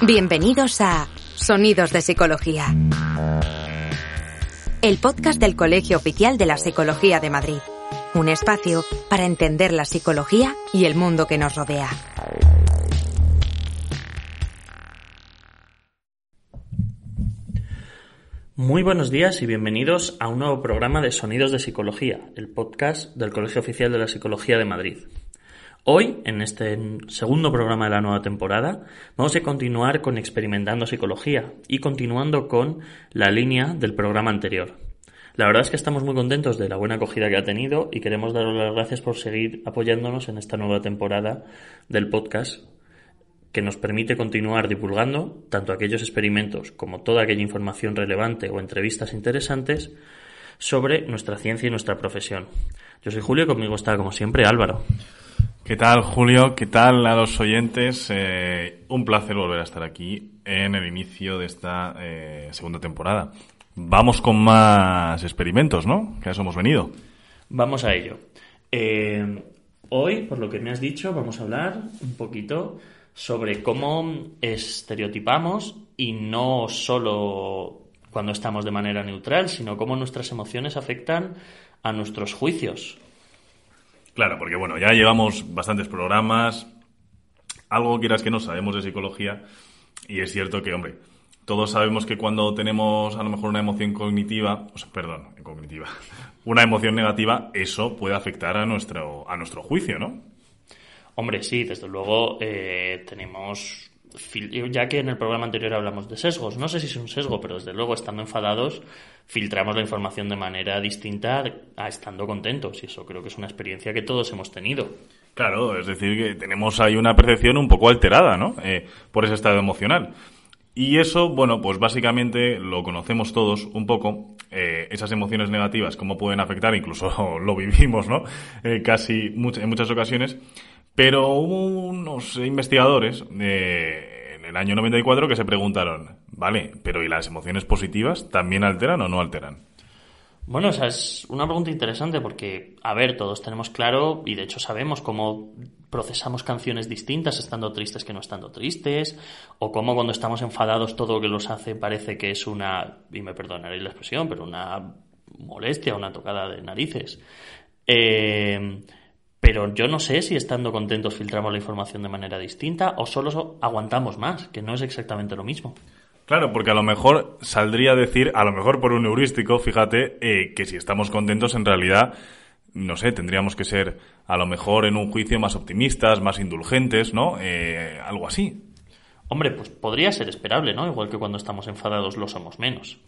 Bienvenidos a Sonidos de Psicología, el podcast del Colegio Oficial de la Psicología de Madrid. Un espacio para entender la psicología y el mundo que nos rodea. Muy buenos días y bienvenidos a un nuevo programa de Sonidos de Psicología, el podcast del Colegio Oficial de la Psicología de Madrid. Hoy, en este segundo programa de la nueva temporada, vamos a continuar con Experimentando Psicología y continuando con la línea del programa anterior. La verdad es que estamos muy contentos de la buena acogida que ha tenido y queremos daros las gracias por seguir apoyándonos en esta nueva temporada del podcast que nos permite continuar divulgando tanto aquellos experimentos como toda aquella información relevante o entrevistas interesantes sobre nuestra ciencia y nuestra profesión. Yo soy Julio y conmigo está, como siempre, Álvaro. ¿Qué tal, Julio? ¿Qué tal a los oyentes? Eh, un placer volver a estar aquí en el inicio de esta eh, segunda temporada. Vamos con más experimentos, ¿no? Que a eso hemos venido. Vamos a ello. Eh, hoy, por lo que me has dicho, vamos a hablar un poquito sobre cómo estereotipamos y no solo cuando estamos de manera neutral, sino cómo nuestras emociones afectan a nuestros juicios. Claro, porque bueno, ya llevamos bastantes programas, algo quieras que no sabemos de psicología, y es cierto que, hombre, todos sabemos que cuando tenemos a lo mejor una emoción cognitiva, o perdón, cognitiva, una emoción negativa, eso puede afectar a nuestro, a nuestro juicio, ¿no? Hombre, sí, desde luego eh, tenemos, ya que en el programa anterior hablamos de sesgos, no sé si es un sesgo, pero desde luego estando enfadados filtramos la información de manera distinta a estando contentos y eso creo que es una experiencia que todos hemos tenido. Claro, es decir, que tenemos ahí una percepción un poco alterada, ¿no? Eh, por ese estado emocional. Y eso, bueno, pues básicamente lo conocemos todos un poco, eh, esas emociones negativas, cómo pueden afectar, incluso lo vivimos, ¿no? casi en muchas ocasiones. Pero hubo unos investigadores en el año 94 que se preguntaron, vale, pero ¿y las emociones positivas también alteran o no alteran? Bueno, esa es una pregunta interesante porque, a ver, todos tenemos claro y de hecho sabemos cómo procesamos canciones distintas estando tristes que no estando tristes, o cómo cuando estamos enfadados todo lo que los hace parece que es una, y me perdonaréis la expresión, pero una molestia, una tocada de narices. Eh, pero yo no sé si estando contentos filtramos la información de manera distinta o solo aguantamos más, que no es exactamente lo mismo. Claro, porque a lo mejor saldría a decir, a lo mejor por un heurístico, fíjate, eh, que si estamos contentos en realidad, no sé, tendríamos que ser a lo mejor en un juicio más optimistas, más indulgentes, ¿no? Eh, algo así. Hombre, pues podría ser esperable, ¿no? Igual que cuando estamos enfadados lo somos menos.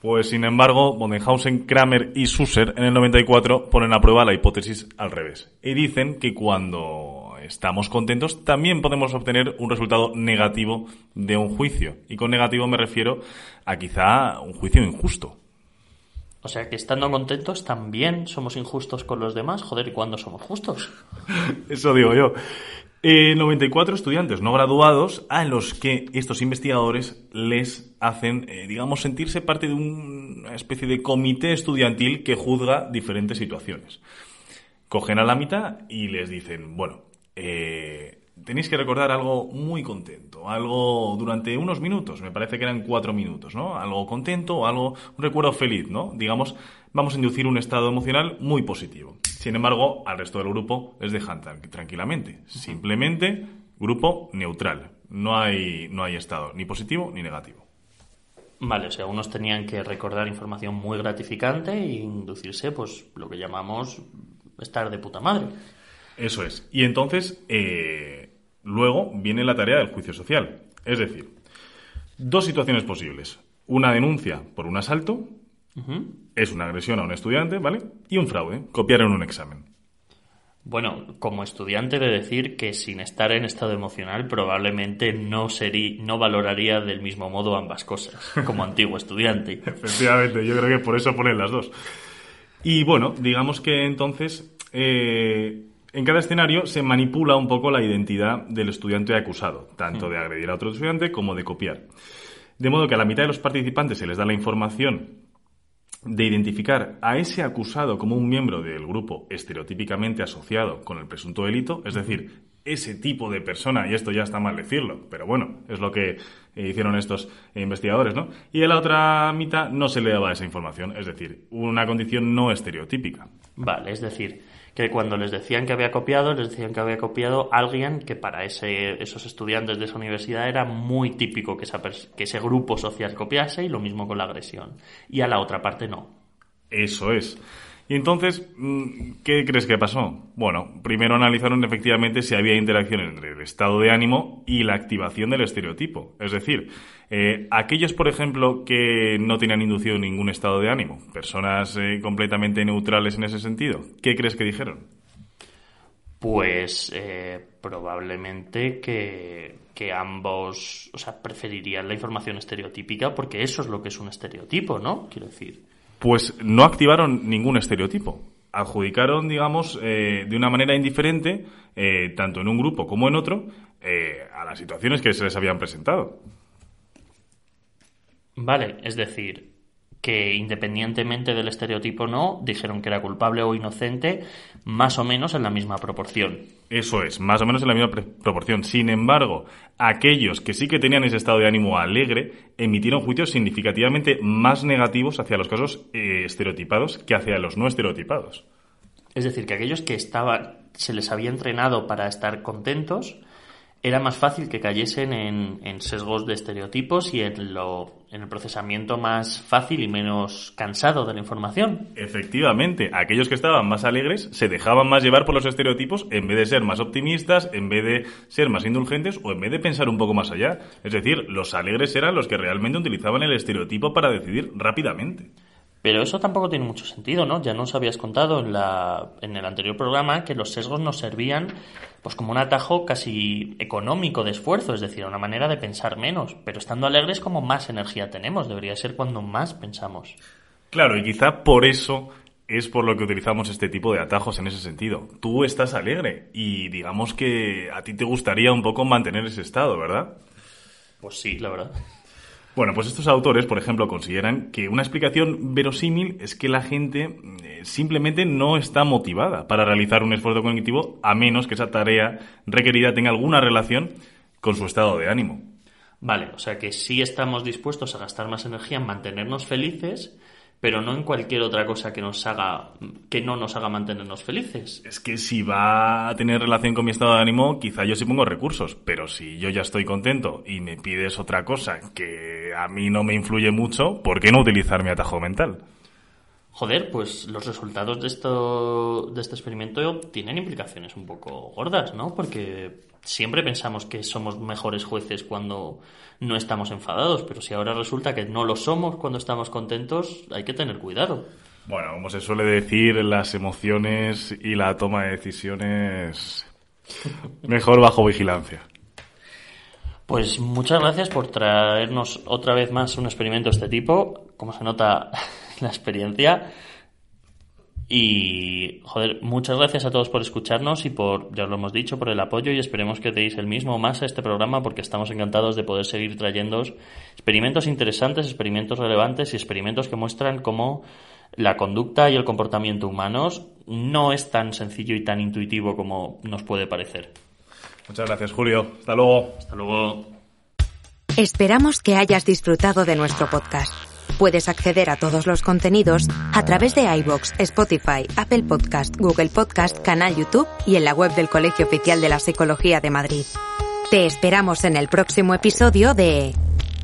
Pues sin embargo, Bodenhausen, Kramer y Susser en el 94 ponen a prueba la hipótesis al revés. Y dicen que cuando estamos contentos también podemos obtener un resultado negativo de un juicio. Y con negativo me refiero a quizá un juicio injusto. O sea que estando contentos también somos injustos con los demás. Joder, ¿y cuándo somos justos? Eso digo yo. 94 eh, estudiantes no graduados a los que estos investigadores les hacen, eh, digamos, sentirse parte de una especie de comité estudiantil que juzga diferentes situaciones. Cogen a la mitad y les dicen, bueno, tenéis que recordar algo muy contento, algo durante unos minutos, me parece que eran cuatro minutos, ¿no? Algo contento algo, un recuerdo feliz, ¿no? Digamos, vamos a inducir un estado emocional muy positivo. Sin embargo, al resto del grupo les dejan tranquilamente. Simplemente grupo neutral. No hay, no hay estado ni positivo ni negativo. Vale, o sea, unos tenían que recordar información muy gratificante e inducirse, pues, lo que llamamos estar de puta madre. Eso es. Y entonces, eh, luego viene la tarea del juicio social. Es decir, dos situaciones posibles. Una denuncia por un asalto, es una agresión a un estudiante, ¿vale? Y un fraude, copiar en un examen. Bueno, como estudiante de decir que sin estar en estado emocional probablemente no sería, no valoraría del mismo modo ambas cosas, como antiguo estudiante. Efectivamente, yo creo que por eso ponen las dos. Y bueno, digamos que entonces eh, en cada escenario se manipula un poco la identidad del estudiante acusado, tanto de agredir a otro estudiante como de copiar. De modo que a la mitad de los participantes se les da la información de identificar a ese acusado como un miembro del grupo estereotípicamente asociado con el presunto delito, es decir, ese tipo de persona, y esto ya está mal decirlo, pero bueno, es lo que eh, hicieron estos investigadores, ¿no? Y a la otra mitad no se le daba esa información, es decir, una condición no estereotípica. Vale, es decir, que cuando les decían que había copiado, les decían que había copiado alguien que para ese, esos estudiantes de esa universidad era muy típico que, esa que ese grupo social copiase y lo mismo con la agresión. Y a la otra parte no. Eso es. Y entonces, mm, ¿qué crees que pasó? Bueno, primero analizaron efectivamente si había interacción entre el estado de ánimo y la activación del estereotipo. Es decir, eh, aquellos, por ejemplo, que no tenían inducido ningún estado de ánimo, personas eh, completamente neutrales en ese sentido, ¿qué crees que dijeron? Pues eh, probablemente que, que, ambos, o sea, preferirían la información estereotípica porque eso es lo que es un estereotipo, ¿no? Quiero decir pues no activaron ningún estereotipo. Adjudicaron, digamos, eh, de una manera indiferente, eh, tanto en un grupo como en otro, eh, a las situaciones que se les habían presentado. Vale, es decir, que independientemente del estereotipo no, dijeron que era culpable o inocente, más o menos en la misma proporción. Eso es, más o menos en la misma proporción. Sin embargo, aquellos que sí que tenían ese estado de ánimo alegre emitieron juicios significativamente más negativos hacia los casos eh, estereotipados que hacia los no estereotipados. Es decir, que aquellos que estaban, se les había entrenado para estar contentos, era más fácil que cayesen en, sesgos de estereotipos y en, lo, en el procesamiento más fácil y menos cansado de la información. Efectivamente, aquellos que estaban más alegres se dejaban más llevar por los estereotipos en vez de ser más optimistas, en vez de ser más indulgentes o en vez de pensar un poco más allá. Es decir, los alegres eran los que realmente utilizaban el estereotipo para decidir rápidamente. Pero eso tampoco tiene mucho sentido, ¿no? Ya nos habías contado en, la, en el anterior programa que los sesgos nos servían pues como un atajo casi económico de esfuerzo, es decir, una manera de pensar menos. Pero estando alegres como más energía tenemos, debería ser cuando más pensamos. Claro, y quizá por eso es por lo que utilizamos este tipo de atajos en ese sentido. Tú estás alegre y digamos que a ti te gustaría un poco mantener ese estado, ¿verdad? Pues sí, la verdad. Bueno, pues estos autores, por ejemplo, consideran que una explicación verosímil es que la gente eh, simplemente no está motivada para realizar un esfuerzo cognitivo a menos que esa tarea requerida tenga alguna relación con su estado de ánimo. Vale, o sea que sí estamos dispuestos a gastar más energía en mantenernos felices, pero no en cualquier otra cosa que nos haga que no nos haga mantenernos felices. Es que si va a tener relación con mi estado de ánimo, quizá yo sí pongo recursos, pero si yo ya estoy contento y me pides otra cosa que a mí no me influye mucho, ¿por qué no utilizar mi atajo mental? Joder, pues los resultados de esto de este experimento tienen implicaciones un poco gordas, ¿no? Porque siempre pensamos que somos mejores jueces cuando no estamos enfadados, pero si ahora resulta que no lo somos cuando estamos contentos, hay que tener cuidado. Bueno, como se suele decir, las emociones y la toma de decisiones mejor bajo vigilancia. Pues muchas gracias por traernos otra vez más un experimento de este tipo. Como se nota la experiencia. Y, joder, muchas gracias a todos por escucharnos y por, ya lo hemos dicho, por el apoyo y esperemos que deis el mismo más a este programa porque estamos encantados de poder seguir trayendo experimentos interesantes, experimentos relevantes y experimentos que muestran cómo la conducta y el comportamiento humanos no es tan sencillo y tan intuitivo como nos puede parecer. Muchas gracias, Julio. Hasta luego. Hasta luego. Esperamos que hayas disfrutado de nuestro podcast. Puedes acceder a todos los contenidos a través de iBox, Spotify, Apple Podcast, Google Podcast, canal YouTube y en la web del Colegio Oficial de la Psicología de Madrid. Te esperamos en el próximo episodio de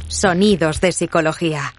Sonidos de Psicología.